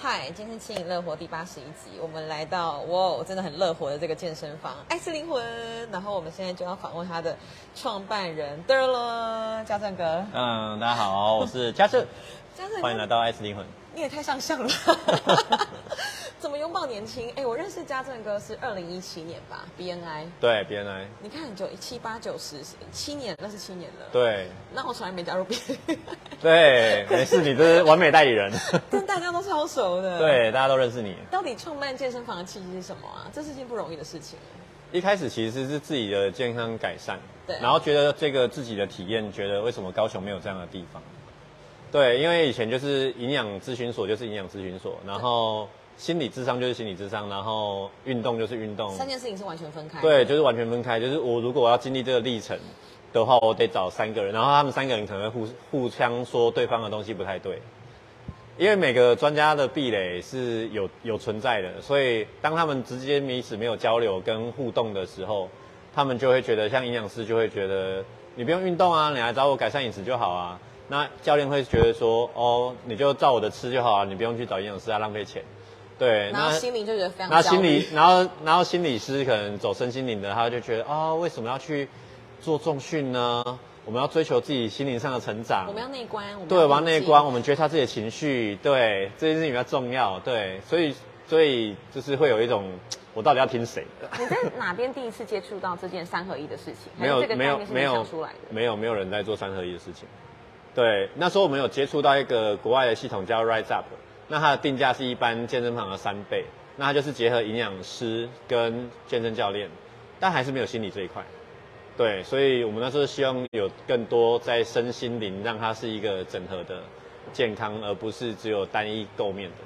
嗨，今天轻盈乐活第八十一集，我们来到哇，真的很乐活的这个健身房爱是灵魂。然后我们现在就要访问他的创办人，对了，嘉正哥。嗯，大家好，我是嘉正，嘉正，欢迎来到爱是灵魂。你也太上相了，怎么拥抱年轻？哎，我认识家政哥是二零一七年吧，BNI。对，BNI。你看，九七八九十七年，那是七年了。对。那我从来没加入 BNI。对，没事，你这是完美代理人。跟大家都超熟的。对，大家都认识你。到底创办健身房的契机是什么啊？这是件不容易的事情。一开始其实是自己的健康改善，对。然后觉得这个自己的体验，觉得为什么高雄没有这样的地方？对，因为以前就是营养咨询所，就是营养咨询所，然后心理智商就是心理智商，然后运动就是运动，三件事情是完全分开。对，就是完全分开。就是我如果我要经历这个历程的话，我得找三个人，然后他们三个人可能会互互相说对方的东西不太对，因为每个专家的壁垒是有有存在的，所以当他们直接彼此没有交流跟互动的时候，他们就会觉得像营养师就会觉得你不用运动啊，你来找我改善饮食就好啊。那教练会觉得说，哦，你就照我的吃就好啊，你不用去找营养师啊，浪费钱。对，然后心灵就觉得非常。然后心理，然后然后心理师可能走身心灵的，他就觉得，哦，为什么要去做重训呢？我们要追求自己心灵上的成长。我们要内观。对，我们要内观，我们觉察自己的情绪，对，这件事情比较重要。对，所以所以就是会有一种，我到底要听谁的？你在 哪边第一次接触到这件三合一的事情？没有，没有，没有出来的。没有，没有人在做三合一的事情。对，那时候我们有接触到一个国外的系统叫 Rise Up，那它的定价是一般健身房的三倍，那它就是结合营养师跟健身教练，但还是没有心理这一块。对，所以我们那时候希望有更多在身心灵，让它是一个整合的健康，而不是只有单一构面的。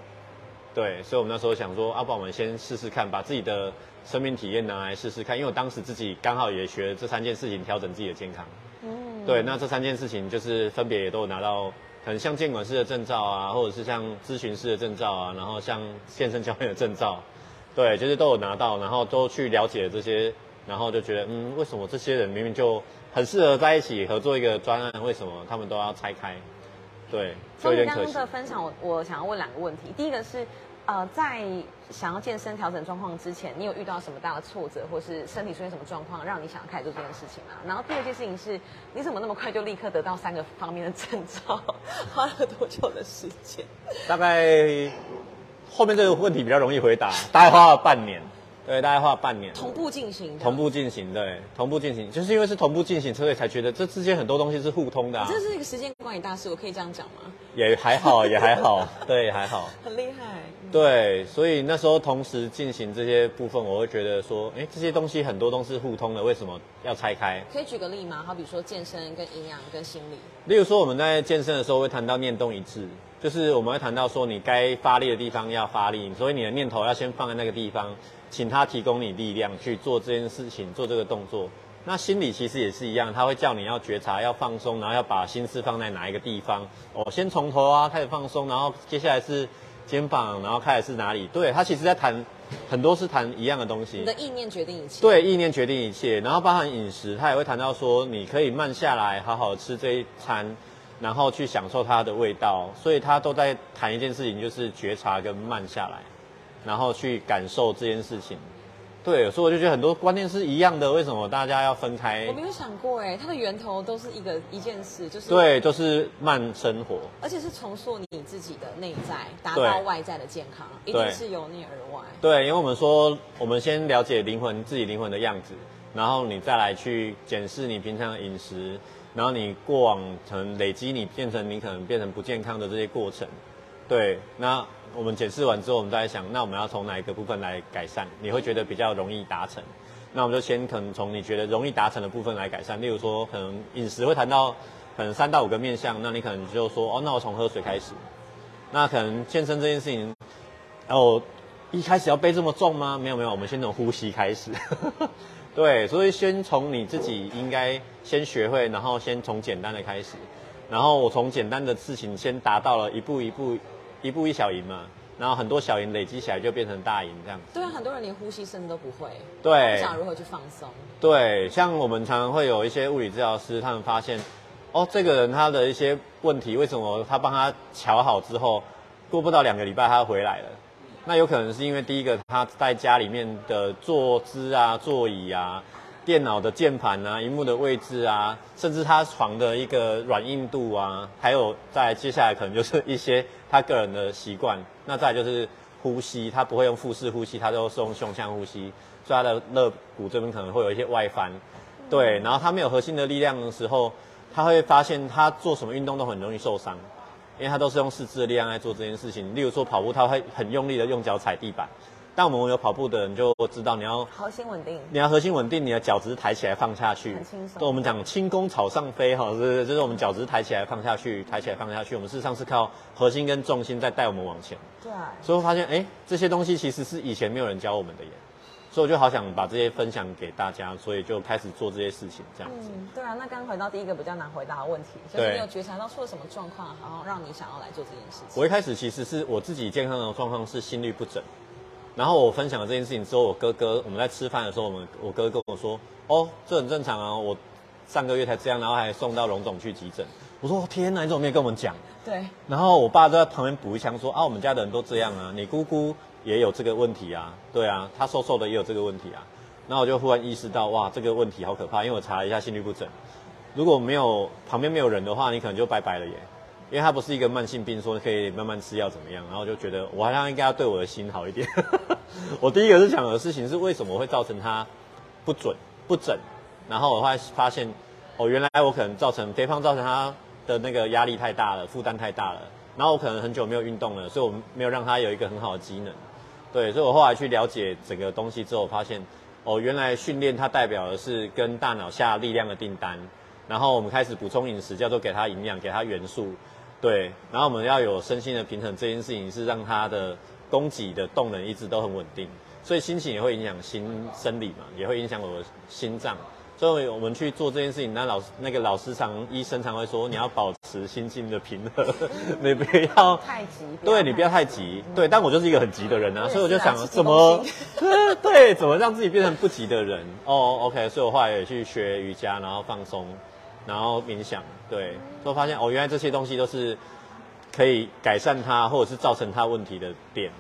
对，所以我们那时候想说，要不然我们先试试看，把自己的生命体验拿来试试看，因为我当时自己刚好也学这三件事情，调整自己的健康。对，那这三件事情就是分别也都有拿到，很像监管师的证照啊，或者是像咨询师的证照啊，然后像健身教练的证照，对，就是都有拿到，然后都去了解这些，然后就觉得，嗯，为什么这些人明明就很适合在一起合作一个专案，为什么他们都要拆开？对，所以你刚刚的分享，我我想要问两个问题，第一个是。呃，在想要健身调整状况之前，你有遇到什么大的挫折，或是身体出现什么状况，让你想要开始做这件事情吗？然后第二件事情是，你怎么那么快就立刻得到三个方面的证照？花了多久的时间？大概后面这个问题比较容易回答，大概花了半年。对，大概花了半年，同步进行，同步进行，对，同步进行，就是因为是同步进行，所以才觉得这之间很多东西是互通的。啊这是一个时间管理大师，我可以这样讲吗？也还好，也还好，对，还好。很厉害。对，所以那时候同时进行这些部分，我会觉得说，哎，这些东西很多都是互通的，为什么要拆开？可以举个例吗？好比说健身跟营养跟心理。例如说我们在健身的时候会谈到念动一致，就是我们会谈到说你该发力的地方要发力，所以你的念头要先放在那个地方。请他提供你力量去做这件事情，做这个动作。那心理其实也是一样，他会叫你要觉察、要放松，然后要把心思放在哪一个地方。哦，先从头啊开始放松，然后接下来是肩膀，然后开始是哪里？对他其实在谈很多是谈一样的东西。你的意念决定一切。对，意念决定一切。然后包含饮食，他也会谈到说，你可以慢下来，好好吃这一餐，然后去享受它的味道。所以他都在谈一件事情，就是觉察跟慢下来。然后去感受这件事情，对，所以我就觉得很多观念是一样的，为什么大家要分开？我没有想过，哎，它的源头都是一个一件事，就是对，就是慢生活，而且是重塑你自己的内在，达到外在的健康，一定是由内而外。对，因为我们说，我们先了解灵魂，自己灵魂的样子，然后你再来去检视你平常的饮食，然后你过往可能累积你变成你可能变成不健康的这些过程，对，那。我们检视完之后，我们再想，那我们要从哪一个部分来改善？你会觉得比较容易达成？那我们就先可能从你觉得容易达成的部分来改善。例如说，可能饮食会谈到可能三到五个面向，那你可能就说，哦，那我从喝水开始。那可能健身这件事情，哦，一开始要背这么重吗？没有没有，我们先从呼吸开始。对，所以先从你自己应该先学会，然后先从简单的开始，然后我从简单的事情先达到了一步一步。一步一小赢嘛，然后很多小赢累积起来就变成大赢这样。对啊，很多人连呼吸声都不会。对。不想如何去放松。对，像我们常常会有一些物理治疗师，他们发现，哦，这个人他的一些问题，为什么他帮他瞧好之后，过不到两个礼拜他回来了。那有可能是因为第一个他在家里面的坐姿啊、座椅啊、电脑的键盘啊、荧幕的位置啊，甚至他床的一个软硬度啊，还有在接下来可能就是一些他个人的习惯。那再就是呼吸，他不会用腹式呼吸，他都是用胸腔呼吸，所以他的肋骨这边可能会有一些外翻。对，然后他没有核心的力量的时候，他会发现他做什么运动都很容易受伤。因为他都是用四肢的力量来做这件事情，例如说跑步，他会很用力的用脚踩地板。但我们有跑步的人就知道，你要核心稳定，你要核心稳定，你的脚趾抬起来放下去，很轻松。对，我们讲轻功草上飞哈，是就是我们脚趾抬起来放下去，抬起来放下去。我们事实上是靠核心跟重心在带我们往前。对。所以我发现，哎，这些东西其实是以前没有人教我们的耶。所以我就好想把这些分享给大家，所以就开始做这些事情，这样子。嗯，对啊。那刚回到第一个比较难回答的问题，就是你有觉察到出了什么状况，然后让你想要来做这件事情？我一开始其实是我自己健康的状况是心率不整，然后我分享了这件事情之后，我哥哥我们在吃饭的时候，我们我哥跟我说：“哦，这很正常啊，我上个月才这样，然后还送到龙总去急诊。”我说：“天哪，你怎么没有跟我们讲？”对。然后我爸就在旁边补一枪说：“啊，我们家的人都这样啊，你姑姑。”也有这个问题啊，对啊，她瘦瘦的也有这个问题啊，那我就忽然意识到，哇，这个问题好可怕，因为我查了一下心律不整，如果没有旁边没有人的话，你可能就拜拜了耶，因为它不是一个慢性病，说可以慢慢吃药怎么样，然后就觉得我好像应该要对我的心好一点。我第一个是想的事情是为什么会造成它不准不整，然后我后来发现，哦，原来我可能造成肥胖造成他的那个压力太大了，负担太大了，然后我可能很久没有运动了，所以我没有让他有一个很好的机能。对，所以我后来去了解整个东西之后，发现，哦，原来训练它代表的是跟大脑下力量的订单，然后我们开始补充饮食，叫做给它营养，给它元素，对，然后我们要有身心的平衡，这件事情是让他的供给的动能一直都很稳定，所以心情也会影响心生理嘛，也会影响我的心脏。所以我们去做这件事情，那老师那个老师常医生常会说，你要保持心境的平和，你不要太急，对你不要太急，对。但我就是一个很急的人啊，所以我就想怎么 对怎么让自己变成不急的人哦。OK，所以我后来也去学瑜伽，然后放松，然后冥想，对，就发现哦，原来这些东西都是可以改善它或者是造成它问题的点，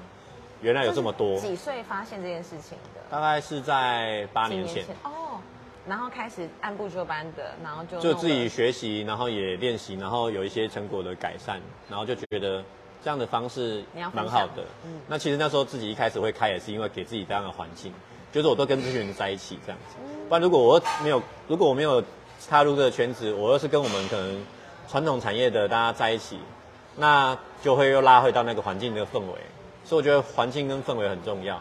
原来有这么多。几岁发现这件事情的？大概是在八年前哦。然后开始按部就班的，然后就就自己学习，然后也练习，然后有一些成果的改善，然后就觉得这样的方式蛮好的。嗯，那其实那时候自己一开始会开，也是因为给自己这样的环境，就是我都跟这些人在一起这样子。不然如果我没有，如果我没有踏入这个圈子，我又是跟我们可能传统产业的大家在一起，那就会又拉回到那个环境的氛围。所以我觉得环境跟氛围很重要。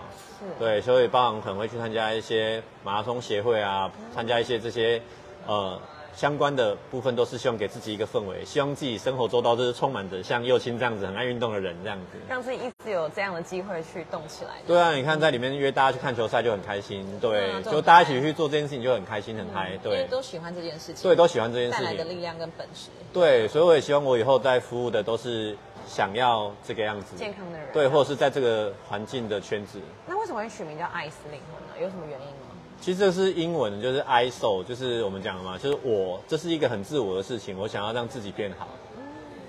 对，所以包含可能会去参加一些马拉松协会啊，参加一些这些呃相关的部分，都是希望给自己一个氛围，希望自己生活周到就是充满着像右青这样子很爱运动的人这样子，让自己一直有这样的机会去动起来。对啊，你看在里面约大家去看球赛就很开心，对，就大家一起去做这件事情就很开心很嗨，对，因为都喜欢这件事情，对，都喜欢这件事情带来的力量跟本事。对，所以我也希望我以后在服务的都是。想要这个样子健康的人，对，或者是在这个环境的圈子。那为什么会取名叫爱思灵魂呢？有什么原因吗？其实这是英文，就是 I soul，就是我们讲的嘛，就是我，这是一个很自我的事情，我想要让自己变好。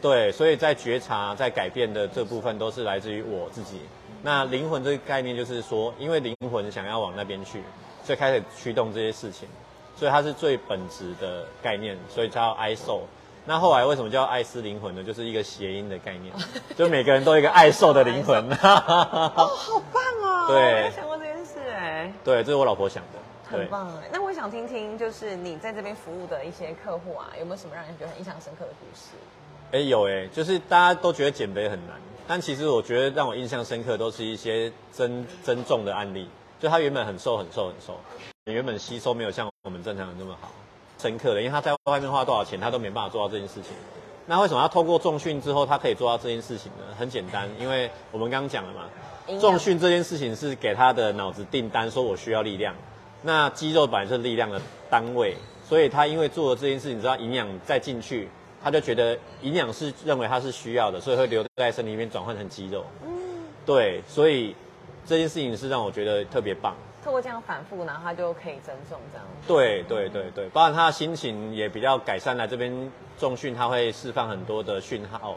对，所以在觉察、在改变的这部分都是来自于我自己。那灵魂这个概念就是说，因为灵魂想要往那边去，所以开始驱动这些事情，所以它是最本质的概念，所以叫 I soul。那后来为什么叫爱思灵魂呢？就是一个谐音的概念，就每个人都有一个爱受的灵魂。哦，好棒哦！对，没想过这件事哎。对，这是我老婆想的。很棒哎。那我想听听，就是你在这边服务的一些客户啊，有没有什么让人觉得很印象深刻的故事？哎，有哎，就是大家都觉得减肥很难，但其实我觉得让我印象深刻都是一些增增重的案例，就他原本很瘦很瘦很瘦，原本吸收没有像我们正常人那么好。深刻的，因为他在外面花多少钱，他都没办法做到这件事情。那为什么要透过重训之后，他可以做到这件事情呢？很简单，因为我们刚刚讲了嘛，重训这件事情是给他的脑子订单，说我需要力量。那肌肉本来是力量的单位，所以他因为做了这件事情，知道营养再进去，他就觉得营养是认为他是需要的，所以会留在身体里面转换成肌肉。嗯，对，所以这件事情是让我觉得特别棒。透过这样反复，然后他就可以增重这样。对对对对，包含他的心情也比较改善。了这边重训，他会释放很多的讯号，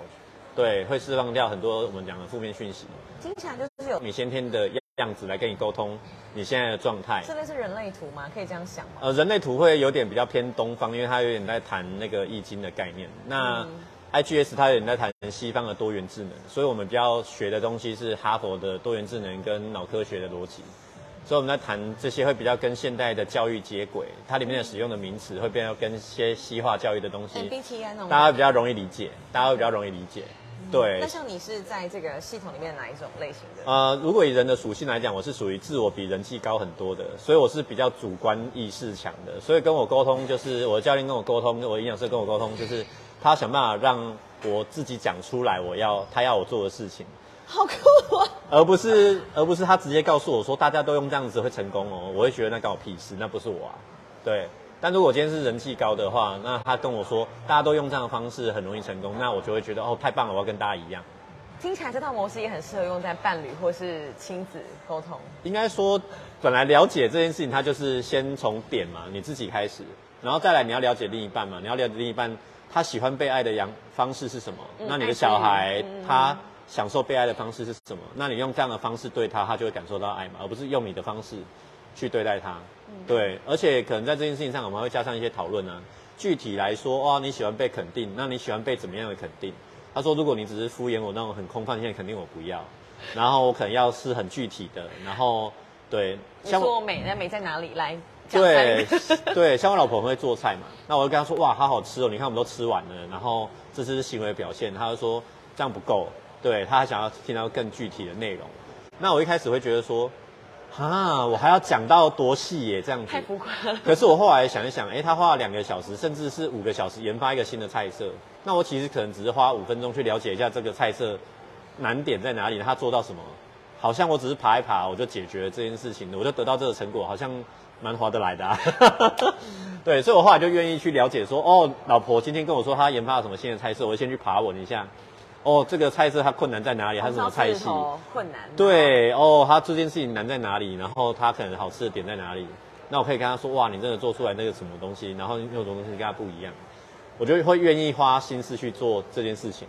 对，会释放掉很多我们讲的负面讯息，听起来就是有你先天的样子来跟你沟通你现在的状态。这类是人类图吗？可以这样想吗？呃，人类图会有点比较偏东方，因为它有点在谈那个易经的概念。那、嗯 IGS 它有点在谈西方的多元智能，所以我们比较学的东西是哈佛的多元智能跟脑科学的逻辑。所以我们在谈这些会比较跟现代的教育接轨，它里面的使用的名词会变得跟一些西化教育的东西大家比较容易理解，大家会比较容易理解。对那，像你是在这个系统里面哪一种类型的？呃，如果以人的属性来讲，我是属于自我比人气高很多的，所以我是比较主观意识强的。所以跟我沟通，就是我的教练跟我沟通，我的营养师跟我沟通，就是他想办法让我自己讲出来我要他要我做的事情，好酷啊！而不是而不是他直接告诉我说大家都用这样子会成功哦，我会觉得那关我屁事，那不是我啊。对，但如果今天是人气高的话，那他跟我说大家都用这样的方式很容易成功，那我就会觉得哦太棒了，我要跟大家一样。听起来这套模式也很适合用在伴侣或是亲子沟通。应该说，本来了解这件事情，它就是先从点嘛，你自己开始，然后再来你要了解另一半嘛，你要了解另一半他喜欢被爱的样方式是什么，嗯那你的小孩嗯他享受被爱的方式是什么，那你用这样的方式对他，他就会感受到爱嘛，而不是用你的方式去对待他。嗯对，而且可能在这件事情上，我们会加上一些讨论呢。具体来说，哇，你喜欢被肯定，那你喜欢被怎么样的肯定？他说，如果你只是敷衍我那种很空泛性的肯定，我不要。然后我可能要是很具体的，然后对，你说我美，那美在哪里？来，对 对，像我老婆很会做菜嘛，那我就跟她说，哇，好好吃哦，你看我们都吃完了，然后这是行为表现，她就说这样不够，对她还想要听到更具体的内容。那我一开始会觉得说，啊，我还要讲到多细耶，这样子太。浮夸了。可是我后来想一想，哎、他花了两个小时，甚至是五个小时研发一个新的菜色，那我其实可能只是花五分钟去了解一下这个菜色难点在哪里，他做到什么，好像我只是爬一爬，我就解决了这件事情了，我就得到这个成果，好像蛮划得来的、啊。对，所以我后来就愿意去了解说，哦，老婆今天跟我说她研发了什么新的菜色，我就先去爬稳一下，哦，这个菜色它困难在哪里，它是什么菜系，困难。对哦，它这件事情难在哪里？然后它可能好吃的点在哪里？那我可以跟他说，哇，你真的做出来那个什么东西，然后那种东西跟他不一样，我就会愿意花心思去做这件事情。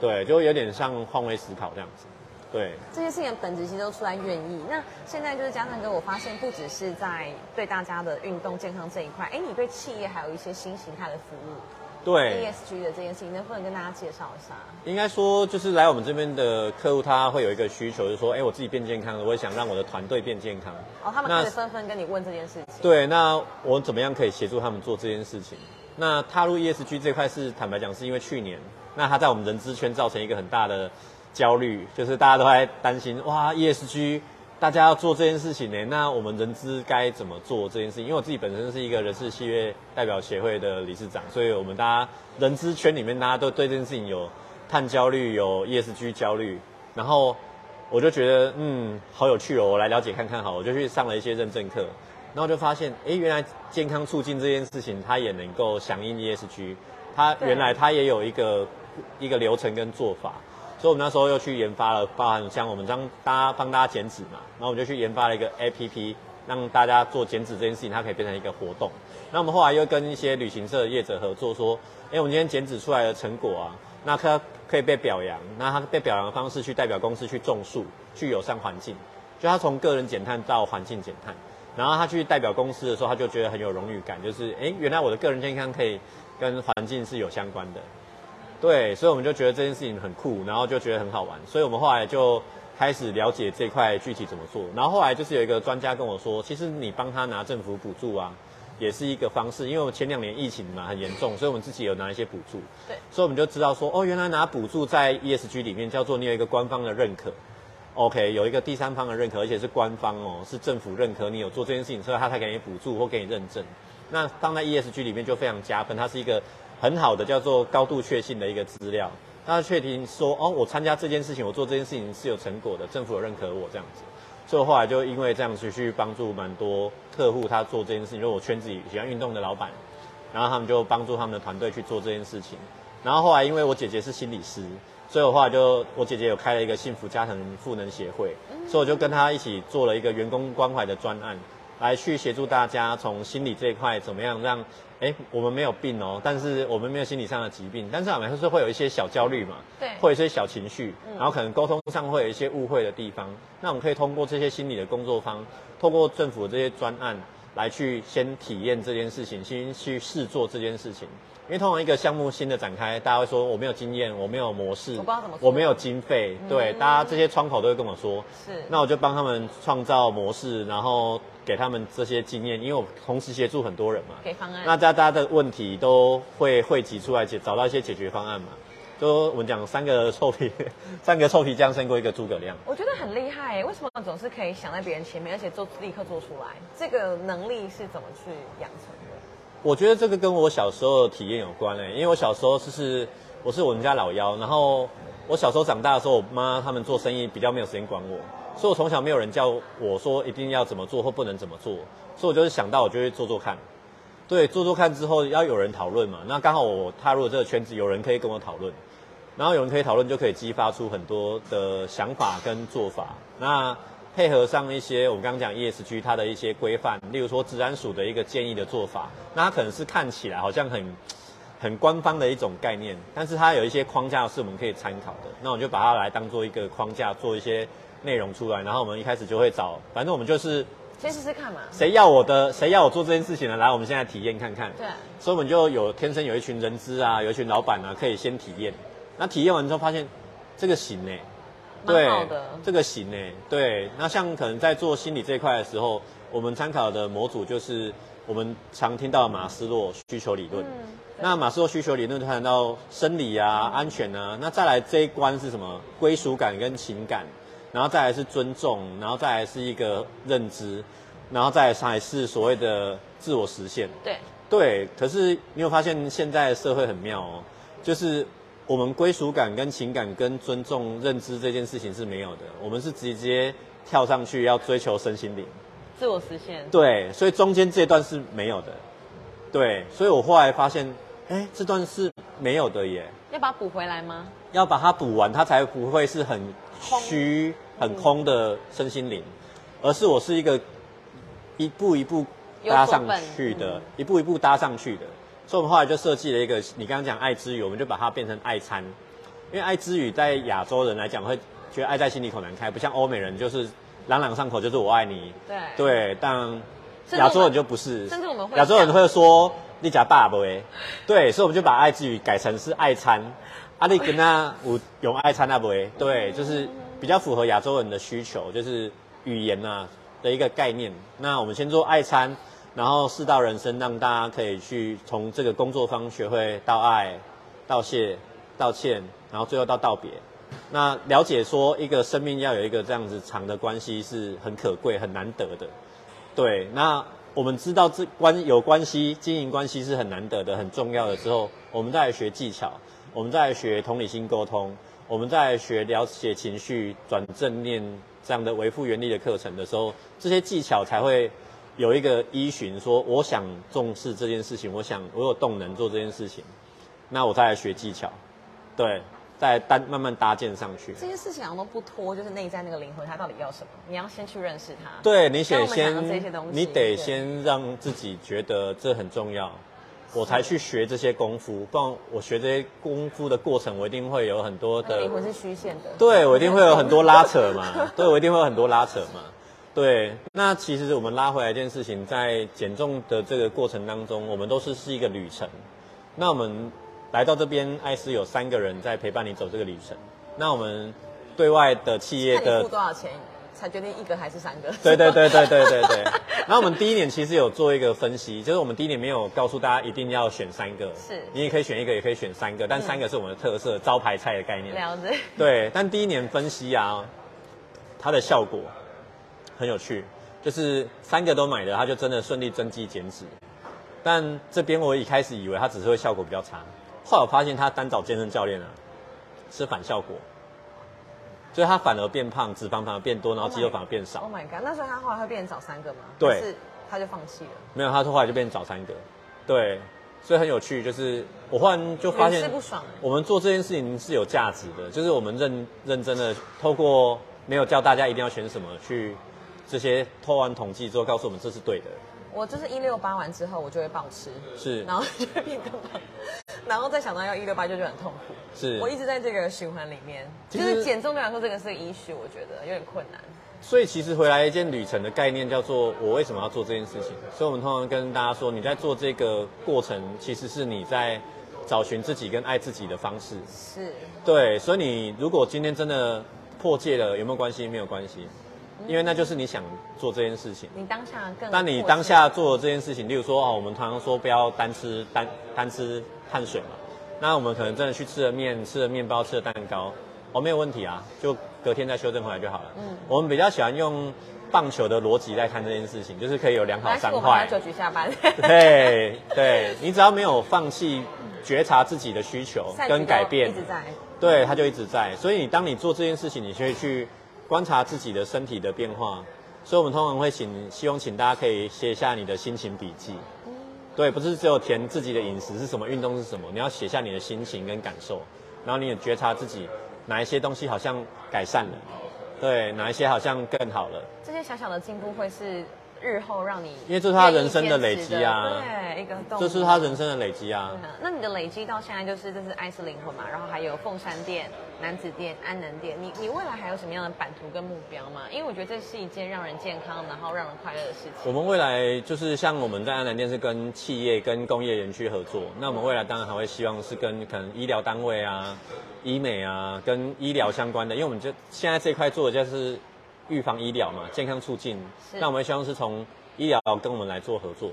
对，就有点像换位思考这样子。对，这些事情的本质其实都出来愿意。那现在就是嘉诚哥，我发现不只是在对大家的运动健康这一块，哎，你对企业还有一些新形态的服务对，，ESG 的这件事情，能不能跟大家介绍一下？应该说就是来我们这边的客户，他会有一个需求，就是说，哎，我自己变健康了，我也想让我的团队变健康。哦，他们那开始纷纷跟你问这件事情。对，那我怎么样可以协助他们做这件事情？那踏入 ESG 这块是坦白讲，是因为去年，那他在我们人资圈造成一个很大的焦虑，就是大家都在担心，哇，ESG 大家要做这件事情呢，那我们人资该怎么做这件事情？因为我自己本身是一个人事契约代表协会的理事长，所以我们大家人资圈里面大家都对这件事情有碳焦虑，有 ESG 焦虑，然后我就觉得嗯好有趣哦，我来了解看看好，我就去上了一些认证课，然后就发现哎原来健康促进这件事情它也能够响应 ESG，它原来它也有一个一个流程跟做法，所以我们那时候又去研发了，包含像我们帮大家帮大家减脂嘛，然后我们就去研发了一个 APP，让大家做减脂这件事情，它可以变成一个活动。那我们后来又跟一些旅行社的业者合作，说，哎，我们今天减脂出来的成果啊，那可可以被表扬，那它被表扬的方式去代表公司去种树，去友善环境，就他从个人减碳到环境减碳，然后他去代表公司的时候，他就觉得很有荣誉感，就是哎，原来我的个人健康可以跟环境是有相关的。对，所以我们就觉得这件事情很酷，然后就觉得很好玩，所以我们后来就开始了解这块具体怎么做。然后后来就是有一个专家跟我说，其实你帮他拿政府补助啊，也是一个方式。因为我们前两年疫情嘛很严重，所以我们自己有拿一些补助。对所以我们就知道说，哦，原来拿补助在 ESG 里面叫做你有一个官方的认可。OK，有一个第三方的认可，而且是官方哦，是政府认可你有做这件事情，所以他才给你补助或给你认证。那放在 ESG 里面就非常加分，它是一个很好的叫做高度确信的一个资料。那确定说，哦，我参加这件事情，我做这件事情是有成果的，政府有认可我这样子。所以我后来就因为这样子去帮助蛮多客户，他做这件事情，就是我圈子里喜欢运动的老板，然后他们就帮助他们的团队去做这件事情。然后后来因为我姐姐是心理师，所以我后来就我姐姐有开了一个幸福家庭赋能协会，所以我就跟她一起做了一个员工关怀的专案，来去协助大家从心理这一块怎么样让哎，我们没有病哦，但是我们没有心理上的疾病，但是我们还是会有一些小焦虑嘛，对。会有一些小情绪，然后可能沟通上会有一些误会的地方，那我们可以通过这些心理的工作方，透过政府的这些专案来去先体验这件事情，先去试做这件事情。因为通常一个项目新的展开，大家会说我没有经验，我没有模式，我不知道怎么做。我没有经费，对，大家这些窗口都会跟我说，是。那我就帮他们创造模式，然后给他们这些经验，因为我同时协助很多人嘛，给方案。那大家的问题都会汇集出来，解找到一些解决方案嘛。就我们讲三个臭皮，三个臭皮匠胜过一个诸葛亮。我觉得很厉害耶，为什么总是可以想在别人前面，而且做立刻做出来？这个能力是怎么去养成的？我觉得这个跟我小时候的体验有关诶，因为我小时候就是我是我们家老幺，然后我小时候长大的时候，我妈他们做生意比较没有时间管我，所以我从小没有人叫我说一定要怎么做或不能怎么做，所以我就是想到我就会做做看。对，做做看之后要有人讨论嘛，那刚好我踏入了这个圈子，有人可以跟我讨论，然后有人可以讨论，就可以激发出很多的想法跟做法。那配合上一些我们刚刚讲 ESG 它的一些规范，例如说治安署的一个建议的做法，那它可能是看起来好像很很官方的一种概念，但是它有一些框架是我们可以参考的。那我就把它来当做一个框架，做一些内容出来。然后我们一开始就会找，反正我们就是先试试看嘛。谁要我的，谁要我做这件事情呢？来，我们现在体验看看。对，所以我们就有天生有一群人资啊，有一群老板啊，可以先体验。那体验完之后发现这个行呢、蛮好的。这个行呢、对。那像可能在做心理这一块的时候，我们参考的模组就是我们常听到的马斯洛需求理论。嗯那马斯洛需求理论谈到生理啊、安全啊，那再来这一关是什么？归属感跟情感，然后再来是尊重，然后再来是一个认知，然后再来才是所谓的自我实现。对，对，可是你有发现现在的社会很妙哦，就是我们归属感、跟情感、跟尊重、认知这件事情是没有的，我们是直接跳上去要追求身心灵。自我实现。对，所以中间这段是没有的。对，所以我后来发现，哎，这段是没有的耶，要把它补回来吗？要把它补完，它才不会是很虚、很空的身心灵，而是我是一个一步一步搭上去的，嗯一步一步搭上去的。所以我们后来就设计了一个，你刚刚讲爱之语，我们就把它变成爱餐，因为爱之语在亚洲人来讲会觉得爱在心里口难开，不像欧美人就是朗朗上口就是我爱你。对。对，但亚洲人就不是，甚至我们会亚洲人讲会说你假爸爸喂，对，所以我们就把爱之语改成是爱餐，啊你跟他有用爱餐那不，对，就是比较符合亚洲人的需求，就是语言啊的一个概念。那我们先做爱餐，然后四道人生，让大家可以去从这个工作方学会道爱、道谢、道歉，然后最后到道别。那了解说一个生命要有一个这样子长的关系是很可贵、很难得的。对，那我们知道这关有关系、经营关系是很难得的、很重要的之后，我们再来学技巧，我们再来学同理心沟通，我们再来学了解情绪、转正念这样的维护原理的课程的时候，这些技巧才会有一个依循，说我想重视这件事情，我想我有动能做这件事情，那我再来学技巧，对，再搭慢慢搭建上去。这些事情好像都不拖，就是内在那个灵魂，他到底要什么？你要先去认识他。对你先这些东，西你得先让自己觉得这很重要，我才去学这些功夫。不然我学这些功夫的过程，我一定会有很多的那个灵魂是虚线的。对我一定会有很多拉扯嘛，对我一定会有很多拉扯嘛。对，那其实我们拉回来一件事情，在减重的这个过程当中，我们都是是一个旅程。那我们来到这边，艾斯有三个人在陪伴你走这个旅程。那我们对外的企业的付多少钱才决定一个还是三个。对对对对对对对。然后 我们第一年其实有做一个分析，就是我们第一年没有告诉大家一定要选三个，是你也可以选一个，也可以选三个，但三个是我们的特色、招牌菜的概念。了解。对，但第一年分析啊，它的效果很有趣，就是三个都买的，他就真的顺利增肌减脂。但这边我一开始以为它只是会效果比较差，后来我发现他单找健身教练啊，是反效果，所以他反而变胖，脂肪反而变多，然后肌肉反而变少 Oh。my god！那所以他后来会变成找三个吗？对是他就放弃了。没有，他后来就变成找三个，对，所以很有趣，就是我忽然就发屡现不爽我们做这件事情是有价值的，就是我们认认真的透过没有叫大家一定要选什么，去这些偷完统计之后告诉我们这是对的，我就是一六八完之后，我就会暴吃，是然后就会变更胖，然后再想到要一六八就就很痛苦。是我一直在这个循环里面，就是减重对我来说这个是个 issue，我觉得有点困难。所以其实回来一件旅程的概念叫做我为什么要做这件事情。所以我们通常跟大家说，你在做这个过程，其实是你在找寻自己跟爱自己的方式。是，对，所以你如果今天真的破戒了，有没有关系？没有关系，因为那就是你想做这件事情。你当下更，但你当下做这件事情，例如说哦，我们常常说不要单吃单单吃碳水嘛，那我们可能真的去吃了面，吃了面包，吃了蛋糕，哦，没有问题啊，就隔天再修正回来就好了。嗯，我们比较喜欢用棒球的逻辑来看这件事情，就是可以有良好来，三坏。九局下班。对对，你只要没有放弃觉察自己的需求跟改变一，直在。对，它就一直在。所以你当你做这件事情，你可以去观察自己的身体的变化。所以我们通常会请，希望请大家可以写下你的心情笔记。对，不是只有填自己的饮食是什么，运动是什么，你要写下你的心情跟感受，然后你也觉察自己哪一些东西好像改善了，对，哪一些好像更好了。这些小小的进步会是日后让你因为这是他人生的累积啊对，一个动。这是他人生的累积啊那你的累积到现在就是这是爱是灵魂嘛，然后还有凤山店、男子店、安能店，你你未来还有什么样的版图跟目标吗？因为我觉得这是一件让人健康，然后让人快乐的事情。我们未来就是像我们在安南店是跟企业、跟工业园区合作，那我们未来当然还会希望是跟可能医疗单位啊、医美啊、跟医疗相关的，因为我们就现在这块做的就是预防医疗嘛，健康促进。是那我们希望是从医疗跟我们来做合作，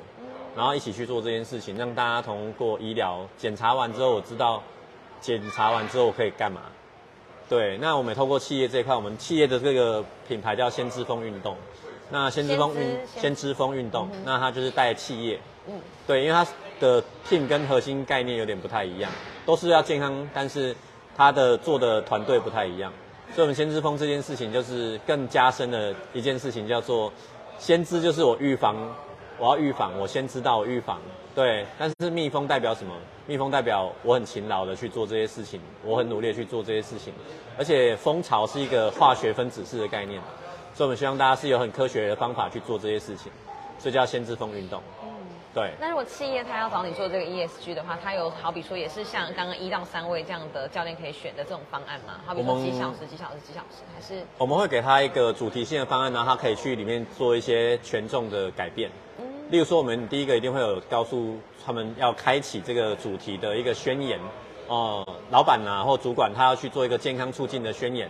然后一起去做这件事情，让大家通过医疗检查完之后，我知道检查完之后我可以干嘛。对，那我们也透过企业这一块，我们企业的这个品牌叫先知风运动。那先知风运先知。风运动，那它就是带企业，嗯，对，因为它的 team 跟核心概念有点不太一样，都是要健康，但是它的做的团队不太一样。所以，我们先知风这件事情就是更加深的一件事情，叫做先知，就是我预防，我要预防，我先知道我预防，对。但是蜜蜂代表什么？蜜蜂代表我很勤劳的去做这些事情，我很努力的去做这些事情，而且蜂巢是一个化学分子式的概念，所以我们希望大家是有很科学的方法去做这些事情，所以叫先知蜂运动。对。那如果企业他要找你做这个 ESG 的话，他有好比说也是像刚刚一到三位这样的教练可以选的这种方案吗？好比说几小时、几小时、几小时，还是我们会给他一个主题性的方案，然后他可以去里面做一些权重的改变。例如说，我们第一个一定会有告诉他们要开启这个主题的一个宣言，哦、老板呐、或主管他要去做一个健康促进的宣言。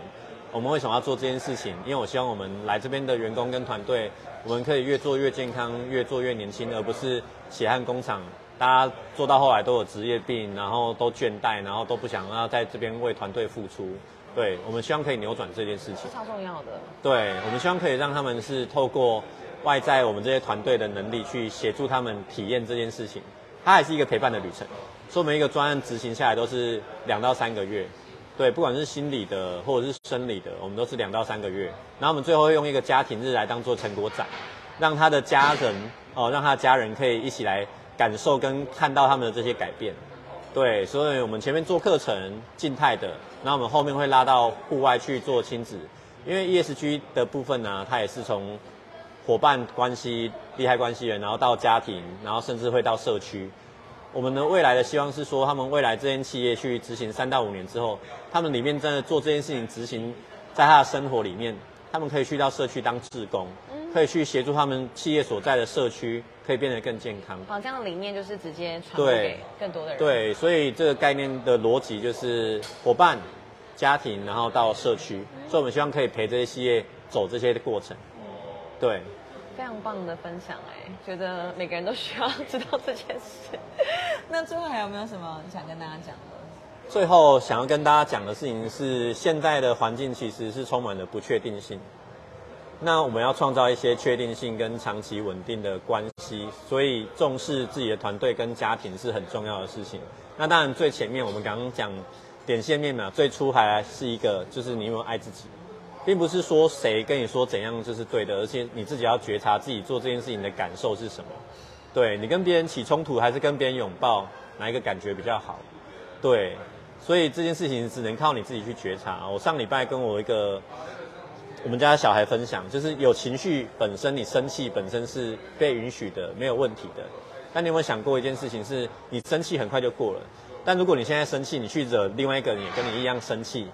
我们为什么要做这件事情？因为我希望我们来这边的员工跟团队，我们可以越做越健康，越做越年轻，而不是血汗工厂。大家做到后来都有职业病，然后都倦怠，然后都不想要在这边为团队付出。对我们希望可以扭转这件事情是。超重要的？对，我们希望可以让他们是透过外在我们这些团队的能力去协助他们体验这件事情。它还是一个陪伴的旅程，所以我们一个专案执行下来都是两到三个月。对，不管是心理的或者是生理的，我们都是两到三个月。然后我们最后会用一个家庭日来当做成果展，让他的家人哦，让他的家人可以一起来感受跟看到他们的这些改变。对，所以我们前面做课程静态的，然后我们后面会拉到户外去做亲子，因为 ESG 的部分呢，它也是从伙伴关系、利害关系人，然后到家庭，然后甚至会到社区。我们的未来的希望是说，他们未来这间企业去执行三到五年之后，他们里面真的做这件事情执行在他的生活里面，他们可以去到社区当志工，可以去协助他们企业所在的社区可以变得更健康。好，这样的理念就是直接传播给更多的人。，对，所以这个概念的逻辑就是伙伴、家庭，然后到社区，所以我们希望可以陪这些企业走这些的过程。对，非常棒的分享哎，觉得每个人都需要知道这件事。那最后还有没有什么想跟大家讲的？最后想要跟大家讲的事情是，现在的环境其实是充满了不确定性。那我们要创造一些确定性跟长期稳定的关系，所以重视自己的团队跟家庭是很重要的事情。那当然最前面我们刚刚讲点线面嘛，最初还是一个就是你有没有爱自己，并不是说谁跟你说怎样就是对的，而且你自己要觉察自己做这件事情的感受是什么。对你跟别人起冲突还是跟别人拥抱，哪一个感觉比较好？对，所以这件事情只能靠你自己去觉察。我上礼拜跟我一个我们家小孩分享，就是有情绪本身，你生气本身是被允许的，没有问题的。但你有没有想过一件事情，是你生气很快就过了，但如果你现在生气，你去惹另外一个人也跟你一样生气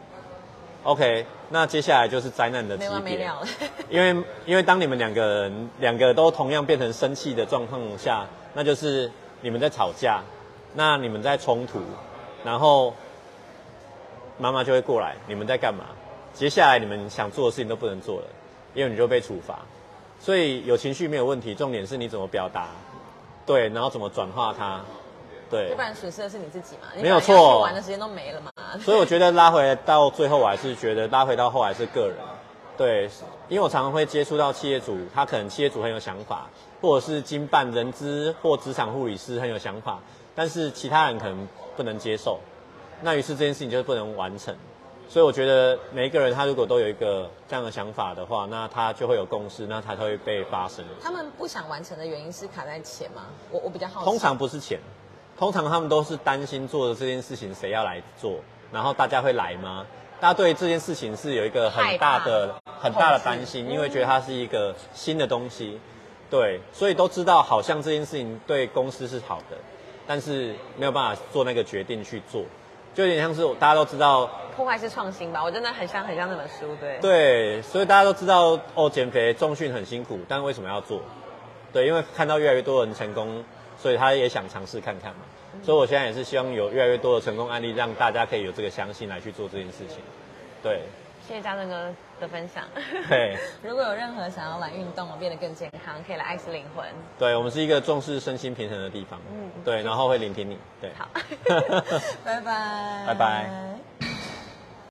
，OK，那接下来就是灾难的级没完没别。因为因为当你们两个人两个都同样变成生气的状况下，那就是你们在吵架，那你们在冲突，然后妈妈就会过来，你们在干嘛？接下来你们想做的事情都不能做了，因为你就被处罚。所以有情绪没有问题，重点是你怎么表达，对，然后怎么转化它，对要不。然损失的是你自己嘛，你没有错去玩的时间都没了嘛。所以我觉得拉回到最后，我还是觉得拉回到后来是个人，对，因为我常常会接触到企业主，他可能企业主很有想法，或者是经办人资或职场护理师很有想法，但是其他人可能不能接受，那于是这件事情就不能完成。所以我觉得每一个人他如果都有一个这样的想法的话，那他就会有共识，那他才会被发生。他们不想完成的原因是卡在钱吗？我我比较好奇。通常不是钱，通常他们都是担心做的这件事情谁要来做，然后大家会来吗？大家对这件事情是有一个很大的很大的担心，因为觉得它是一个新的东西，对，所以都知道好像这件事情对公司是好的，但是没有办法做那个决定去做，就有点像是大家都知道，破坏式创新吧，我真的很像很像那本书，对。对，所以大家都知道哦，减肥重训很辛苦，但为什么要做？对，因为看到越来越多人成功，所以他也想尝试看看嘛。所以我现在也是希望有越来越多的成功案例，让大家可以有这个相信来去做这件事情。对，谢谢嘉正哥的分享。对，如果有任何想要来运动变得更健康，可以来爱思灵魂。对，我们是一个重视身心平衡的地方。嗯对，然后会聆听你。对，好，拜拜，拜拜。